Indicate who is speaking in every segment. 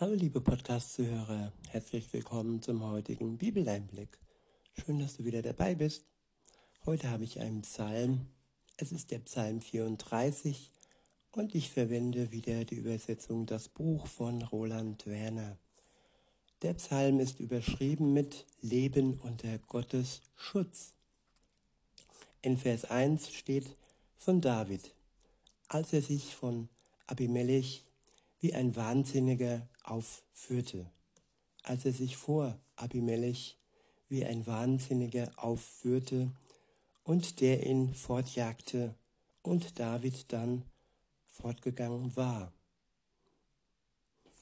Speaker 1: Hallo liebe Podcast-Zuhörer, herzlich willkommen zum heutigen Bibeleinblick. Schön, dass du wieder dabei bist. Heute habe ich einen Psalm. Es ist der Psalm 34 und ich verwende wieder die Übersetzung Das Buch von Roland Werner. Der Psalm ist überschrieben mit Leben unter Gottes Schutz. In Vers 1 steht von David, als er sich von Abimelech wie ein Wahnsinniger aufführte, als er sich vor Abimelech wie ein Wahnsinniger aufführte und der ihn fortjagte und David dann fortgegangen war.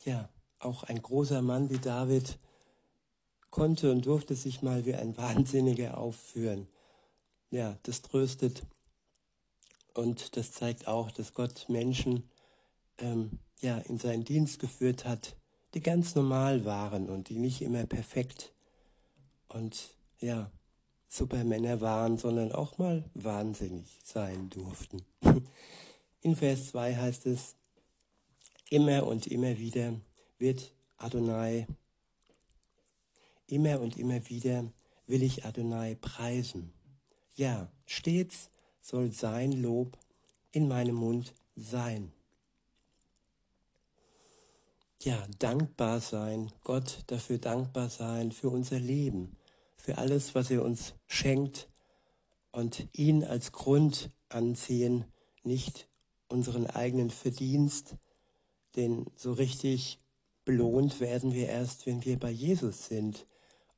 Speaker 1: Ja, auch ein großer Mann wie David konnte und durfte sich mal wie ein Wahnsinniger aufführen. Ja, das tröstet und das zeigt auch, dass Gott Menschen ähm, ja, in seinen Dienst geführt hat, die ganz normal waren und die nicht immer perfekt und ja, Supermänner waren, sondern auch mal wahnsinnig sein durften. In Vers 2 heißt es, immer und immer wieder wird Adonai, immer und immer wieder will ich Adonai preisen. Ja, stets soll sein Lob in meinem Mund sein ja, dankbar sein, Gott dafür dankbar sein, für unser Leben, für alles, was er uns schenkt und ihn als Grund anziehen, nicht unseren eigenen Verdienst, denn so richtig belohnt werden wir erst, wenn wir bei Jesus sind.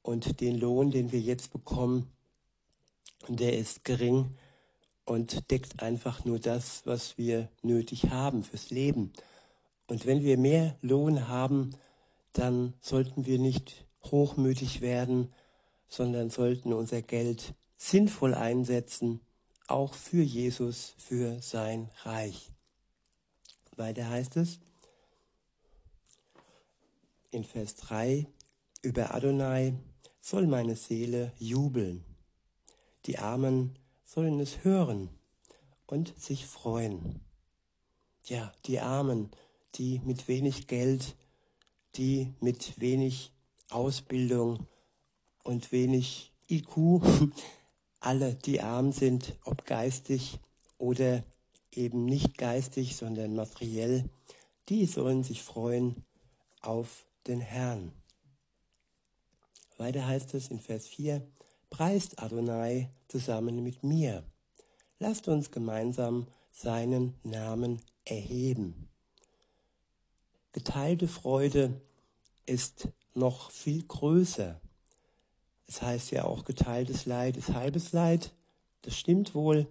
Speaker 1: Und den Lohn, den wir jetzt bekommen, der ist gering und deckt einfach nur das, was wir nötig haben fürs Leben. Und wenn wir mehr Lohn haben, dann sollten wir nicht hochmütig werden, sondern sollten unser Geld sinnvoll einsetzen, auch für Jesus, für sein Reich. Weiter heißt es in Vers 3, über Adonai soll meine Seele jubeln. Die Armen sollen es hören und sich freuen. Ja, die Armen die mit wenig Geld, die mit wenig Ausbildung und wenig IQ, alle, die arm sind, ob geistig oder eben nicht geistig, sondern materiell, die sollen sich freuen auf den Herrn. Weiter heißt es in Vers 4, preist Adonai zusammen mit mir. Lasst uns gemeinsam seinen Namen erheben. Geteilte Freude ist noch viel größer. Es heißt ja auch, geteiltes Leid ist halbes Leid. Das stimmt wohl.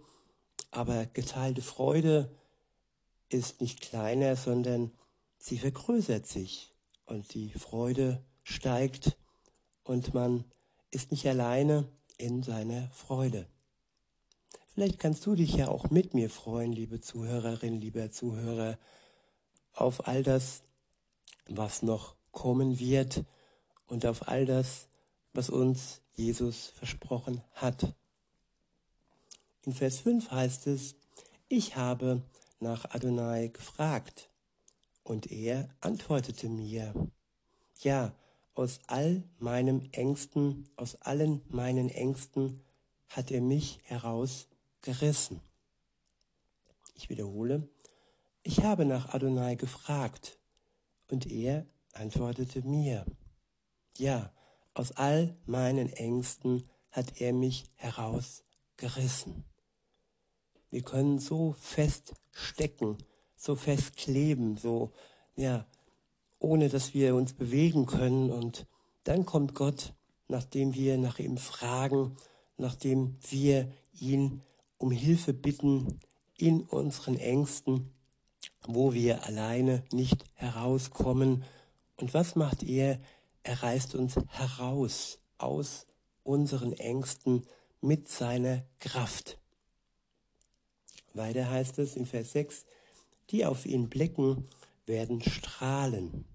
Speaker 1: Aber geteilte Freude ist nicht kleiner, sondern sie vergrößert sich. Und die Freude steigt und man ist nicht alleine in seiner Freude. Vielleicht kannst du dich ja auch mit mir freuen, liebe Zuhörerin, lieber Zuhörer, auf all das, was noch kommen wird und auf all das, was uns Jesus versprochen hat. In Vers 5 heißt es, ich habe nach Adonai gefragt und er antwortete mir, ja, aus all meinem Ängsten, aus allen meinen Ängsten hat er mich herausgerissen. Ich wiederhole, ich habe nach Adonai gefragt und er antwortete mir, ja, aus all meinen Ängsten hat er mich herausgerissen. Wir können so fest stecken, so fest kleben, so, ja, ohne dass wir uns bewegen können. Und dann kommt Gott, nachdem wir nach ihm fragen, nachdem wir ihn um Hilfe bitten in unseren Ängsten, wo wir alleine nicht herauskommen. Und was macht er? Er reißt uns heraus aus unseren Ängsten mit seiner Kraft. Weiter heißt es in Vers 6, die auf ihn blicken, werden strahlen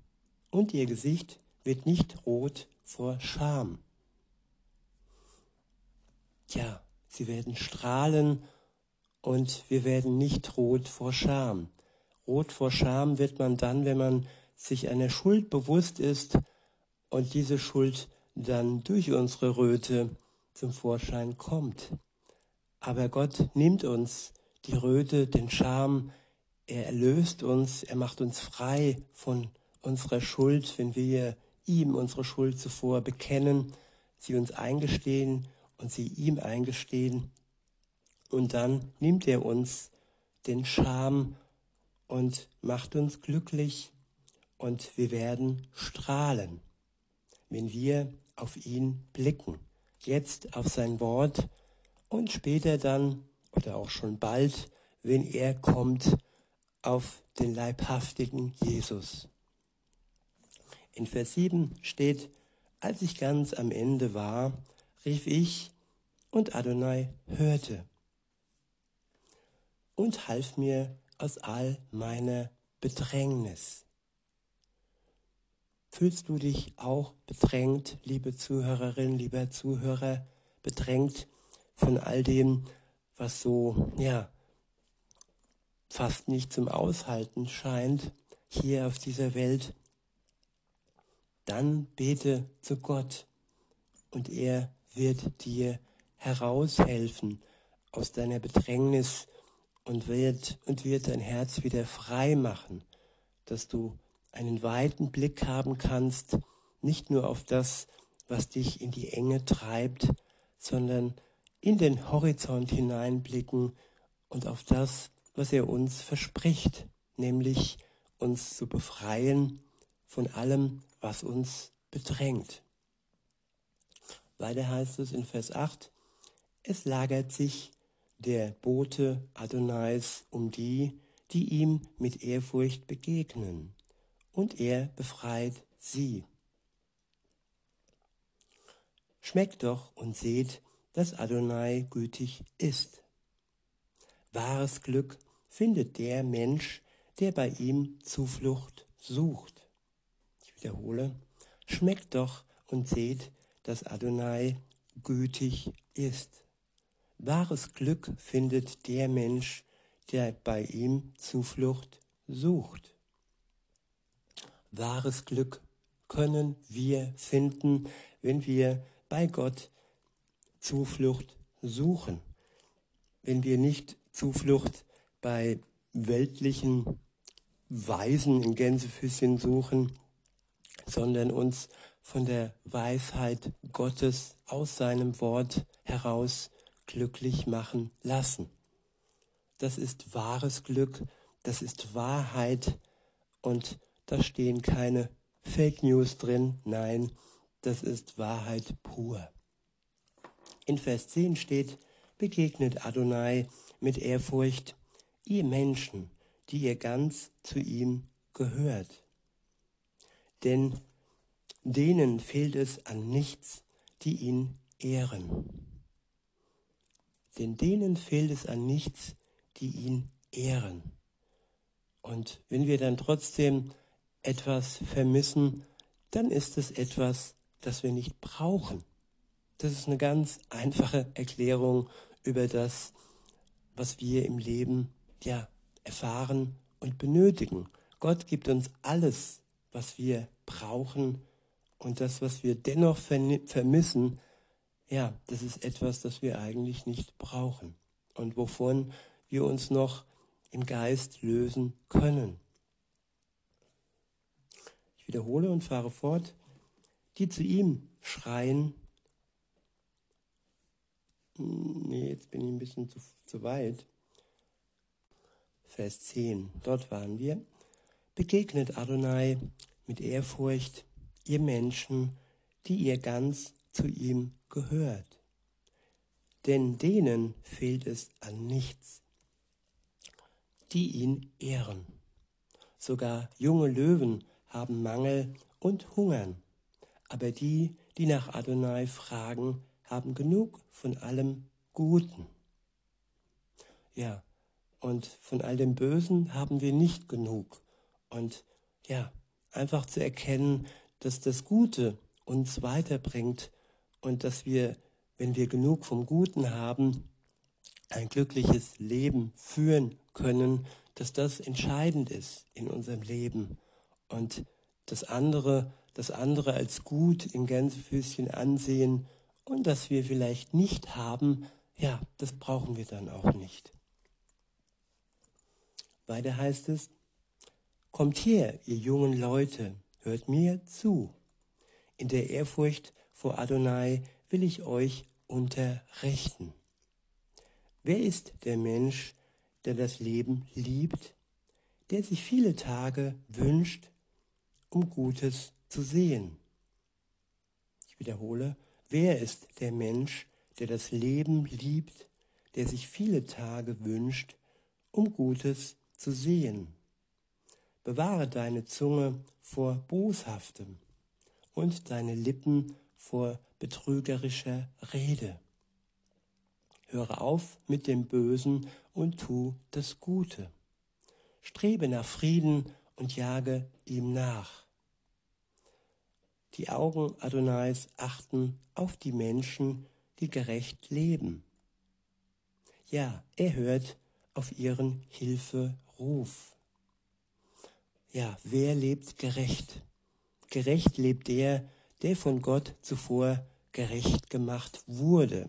Speaker 1: und ihr Gesicht wird nicht rot vor Scham. Ja, sie werden strahlen und wir werden nicht rot vor Scham. Rot vor Scham wird man dann, wenn man sich einer Schuld bewusst ist und diese Schuld dann durch unsere Röte zum Vorschein kommt. Aber Gott nimmt uns die Röte, den Scham, er erlöst uns, er macht uns frei von unserer Schuld, wenn wir ihm unsere Schuld zuvor bekennen, sie uns eingestehen und sie ihm eingestehen. Und dann nimmt er uns den Scham und macht uns glücklich und wir werden strahlen, wenn wir auf ihn blicken. Jetzt auf sein Wort und später dann oder auch schon bald, wenn er kommt, auf den leibhaftigen Jesus. In Vers 7 steht, als ich ganz am Ende war, rief ich und Adonai hörte und half mir aus all meiner Bedrängnis. Fühlst du dich auch bedrängt, liebe Zuhörerin, lieber Zuhörer, bedrängt von all dem, was so, ja, fast nicht zum Aushalten scheint hier auf dieser Welt? Dann bete zu Gott und er wird dir heraushelfen aus deiner Bedrängnis und wird, und wird dein Herz wieder frei machen, dass du einen weiten Blick haben kannst, nicht nur auf das, was dich in die Enge treibt, sondern in den Horizont hineinblicken und auf das, was er uns verspricht, nämlich uns zu befreien von allem, was uns bedrängt. Weiter heißt es in Vers 8, es lagert sich der Bote Adonais um die, die ihm mit Ehrfurcht begegnen, und er befreit sie. Schmeckt doch und seht, dass Adonai gütig ist. Wahres Glück findet der Mensch, der bei ihm Zuflucht sucht. Ich wiederhole, schmeckt doch und seht, dass Adonai gütig ist. Wahres Glück findet der Mensch, der bei ihm Zuflucht sucht. Wahres Glück können wir finden, wenn wir bei Gott Zuflucht suchen. Wenn wir nicht Zuflucht bei weltlichen Weisen in Gänsefüßchen suchen, sondern uns von der Weisheit Gottes aus seinem Wort heraus glücklich machen lassen. Das ist wahres Glück, das ist Wahrheit und da stehen keine Fake News drin, nein, das ist Wahrheit pur. In Vers 10 steht, begegnet Adonai mit Ehrfurcht, ihr Menschen, die ihr ganz zu ihm gehört. Denn denen fehlt es an nichts, die ihn ehren denn denen fehlt es an nichts, die ihn ehren. Und wenn wir dann trotzdem etwas vermissen, dann ist es etwas, das wir nicht brauchen. Das ist eine ganz einfache Erklärung über das, was wir im Leben ja erfahren und benötigen. Gott gibt uns alles, was wir brauchen und das, was wir dennoch vermissen, ja, das ist etwas, das wir eigentlich nicht brauchen und wovon wir uns noch im Geist lösen können. Ich wiederhole und fahre fort. Die zu ihm schreien, nee, jetzt bin ich ein bisschen zu, zu weit. Vers 10, dort waren wir. Begegnet Adonai mit Ehrfurcht, ihr Menschen, die ihr ganz zu ihm gehört. Denn denen fehlt es an nichts, die ihn ehren. Sogar junge Löwen haben Mangel und hungern, aber die, die nach Adonai fragen, haben genug von allem Guten. Ja, und von all dem Bösen haben wir nicht genug. Und ja, einfach zu erkennen, dass das Gute uns weiterbringt und dass wir, wenn wir genug vom Guten haben, ein glückliches Leben führen können, dass das entscheidend ist in unserem Leben und das andere, das andere als gut in Gänsefüßchen ansehen und das wir vielleicht nicht haben, ja, das brauchen wir dann auch nicht. Weiter heißt es, Kommt her, ihr jungen Leute, hört mir zu. In der Ehrfurcht vor Adonai will ich euch unterrichten. Wer ist der Mensch, der das Leben liebt, der sich viele Tage wünscht, um Gutes zu sehen? Ich wiederhole, wer ist der Mensch, der das Leben liebt, der sich viele Tage wünscht, um Gutes zu sehen? Bewahre deine Zunge vor Boshaftem und deine Lippen vor betrügerischer Rede. Höre auf mit dem Bösen und tu das Gute. Strebe nach Frieden und jage ihm nach. Die Augen Adonais achten auf die Menschen, die gerecht leben. Ja, er hört auf ihren Hilferuf. Ja, wer lebt gerecht? Gerecht lebt der, der von Gott zuvor gerecht gemacht wurde.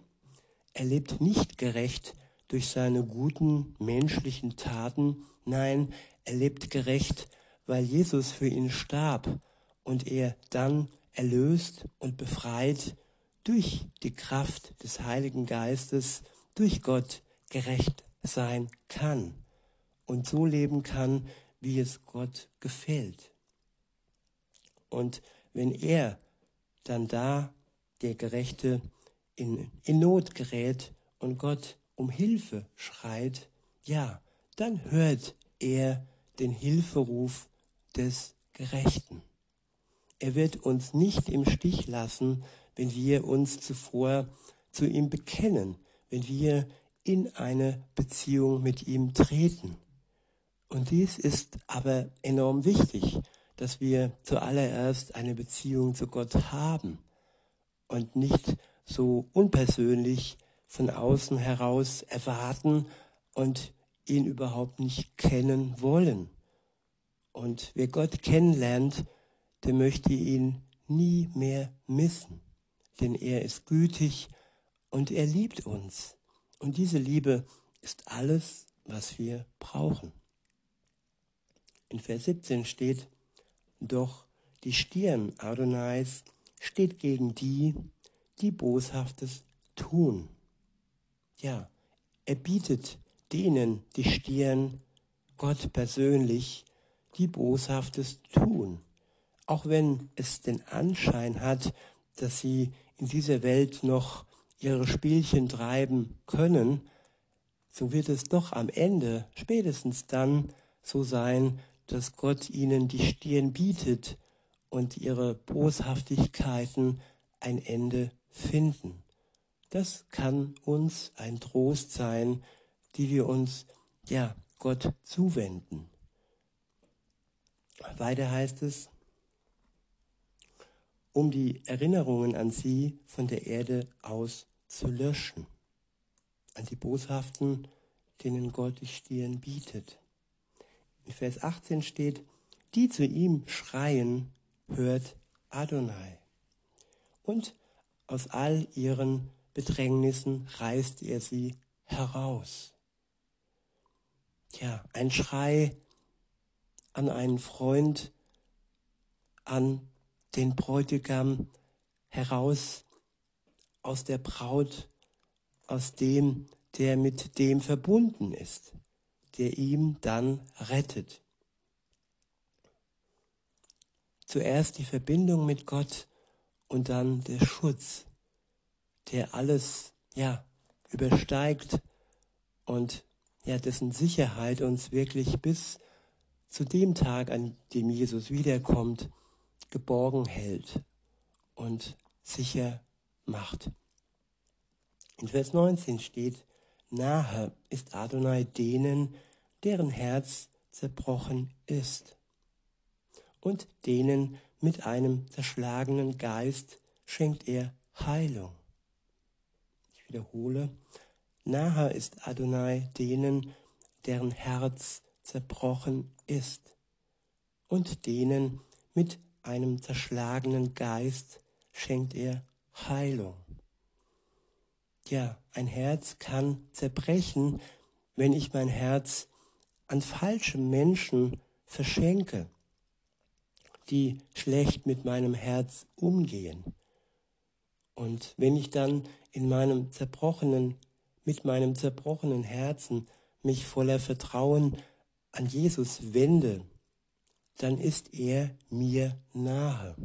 Speaker 1: Er lebt nicht gerecht durch seine guten menschlichen Taten, nein, er lebt gerecht, weil Jesus für ihn starb und er dann erlöst und befreit durch die Kraft des Heiligen Geistes, durch Gott gerecht sein kann und so leben kann, wie es Gott gefällt. Und wenn er dann da, der Gerechte, in, in Not gerät und Gott um Hilfe schreit, ja, dann hört er den Hilferuf des Gerechten. Er wird uns nicht im Stich lassen, wenn wir uns zuvor zu ihm bekennen, wenn wir in eine Beziehung mit ihm treten. Und dies ist aber enorm wichtig, dass wir zuallererst eine Beziehung zu Gott haben und nicht so unpersönlich von außen heraus erwarten und ihn überhaupt nicht kennen wollen. Und wer Gott kennenlernt, der möchte ihn nie mehr missen, denn er ist gütig und er liebt uns. Und diese Liebe ist alles, was wir brauchen. In Vers 17 steht, doch die Stirn Adonais steht gegen die, die Boshaftes tun. Ja, er bietet denen die Stirn, Gott persönlich, die Boshaftes tun. Auch wenn es den Anschein hat, dass sie in dieser Welt noch ihre Spielchen treiben können, so wird es doch am Ende, spätestens dann, so sein, dass Gott ihnen die Stirn bietet und ihre Boshaftigkeiten ein Ende finden. Das kann uns ein Trost sein, die wir uns, ja, Gott zuwenden. Weiter heißt es, um die Erinnerungen an sie von der Erde aus zu löschen, an die Boshaften, denen Gott die Stirn bietet. Vers 18 steht, die zu ihm schreien, hört Adonai. Und aus all ihren Bedrängnissen reißt er sie heraus. Ja, ein Schrei an einen Freund, an den Bräutigam heraus aus der Braut, aus dem, der mit dem verbunden ist der ihm dann rettet. Zuerst die Verbindung mit Gott und dann der Schutz, der alles ja übersteigt und ja dessen Sicherheit uns wirklich bis zu dem Tag, an dem Jesus wiederkommt, geborgen hält und sicher macht. In Vers 19 steht, Nahe ist Adonai denen, deren Herz zerbrochen ist. Und denen mit einem zerschlagenen Geist schenkt er Heilung. Ich wiederhole, nahe ist Adonai denen, deren Herz zerbrochen ist. und denen mit einem zerschlagenen Geist schenkt er Heilung. Ja, ein Herz kann zerbrechen, wenn ich mein Herz an falsche Menschen verschenke, die schlecht mit meinem Herz umgehen. Und wenn ich dann in meinem zerbrochenen, mit meinem zerbrochenen Herzen mich voller Vertrauen an Jesus wende, dann ist er mir nahe.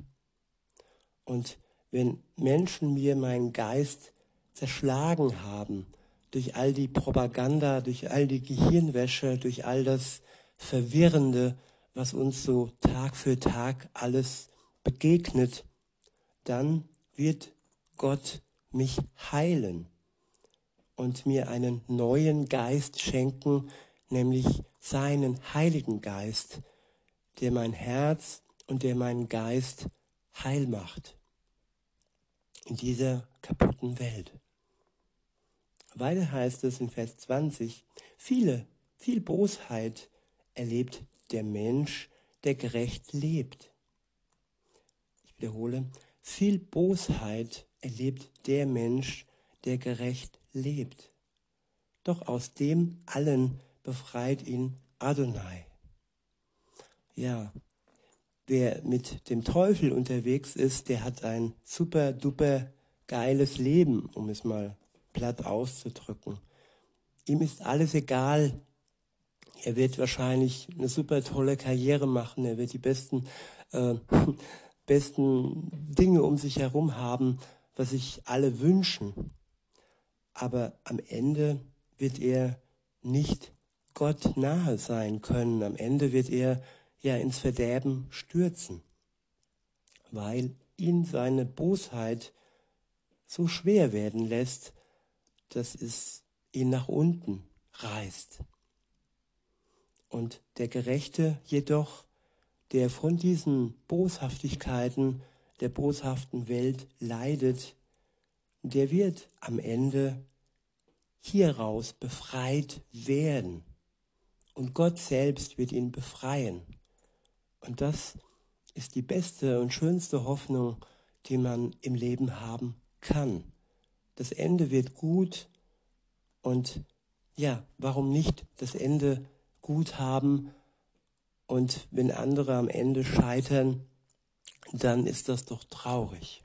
Speaker 1: Und wenn Menschen mir meinen Geist zerschlagen haben, durch all die Propaganda, durch all die Gehirnwäsche, durch all das Verwirrende, was uns so Tag für Tag alles begegnet, dann wird Gott mich heilen und mir einen neuen Geist schenken, nämlich seinen Heiligen Geist, der mein Herz und der meinen Geist heil macht in dieser kaputten Welt. Weiter heißt es in Vers 20, viele, viel Bosheit erlebt der Mensch, der gerecht lebt. Ich wiederhole, viel Bosheit erlebt der Mensch, der gerecht lebt. Doch aus dem allen befreit ihn Adonai. Ja, wer mit dem Teufel unterwegs ist, der hat ein super duper geiles Leben, um es mal platt auszudrücken. Ihm ist alles egal. Er wird wahrscheinlich eine super tolle Karriere machen. Er wird die besten, äh, besten Dinge um sich herum haben, was sich alle wünschen. Aber am Ende wird er nicht Gott nahe sein können. Am Ende wird er ja ins Verderben stürzen, weil ihn seine Bosheit so schwer werden lässt, dass es ihn nach unten reißt. Und der Gerechte jedoch, der von diesen Boshaftigkeiten der boshaften Welt leidet, der wird am Ende hieraus befreit werden. Und Gott selbst wird ihn befreien. Und das ist die beste und schönste Hoffnung, die man im Leben haben kann das Ende wird gut und ja, warum nicht das Ende gut haben und wenn andere am Ende scheitern, dann ist das doch traurig.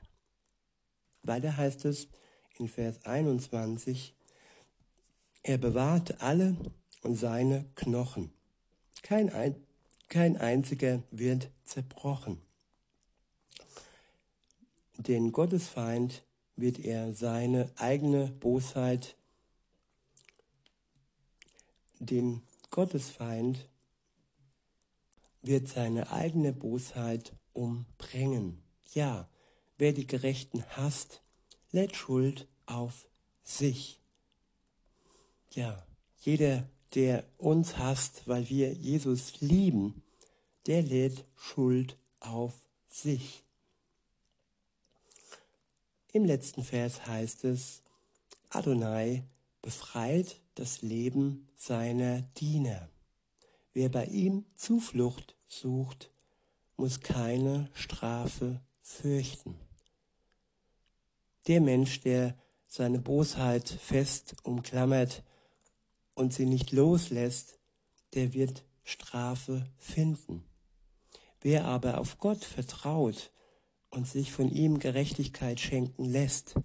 Speaker 1: Weiter heißt es in Vers 21, er bewahrt alle und seine Knochen. Kein, ein, kein einziger wird zerbrochen. Den Gottesfeind wird er seine eigene Bosheit, den Gottesfeind, wird seine eigene Bosheit umbringen. Ja, wer die Gerechten hasst, lädt Schuld auf sich. Ja, jeder, der uns hasst, weil wir Jesus lieben, der lädt Schuld auf sich. Im letzten Vers heißt es, Adonai befreit das Leben seiner Diener. Wer bei ihm Zuflucht sucht, muss keine Strafe fürchten. Der Mensch, der seine Bosheit fest umklammert und sie nicht loslässt, der wird Strafe finden. Wer aber auf Gott vertraut und sich von ihm Gerechtigkeit schenken lässt,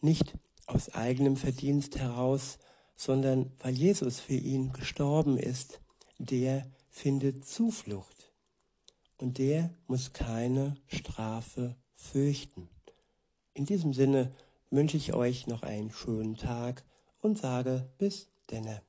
Speaker 1: nicht aus eigenem Verdienst heraus, sondern weil Jesus für ihn gestorben ist, der findet Zuflucht und der muss keine Strafe fürchten. In diesem Sinne wünsche ich euch noch einen schönen Tag und sage bis denne.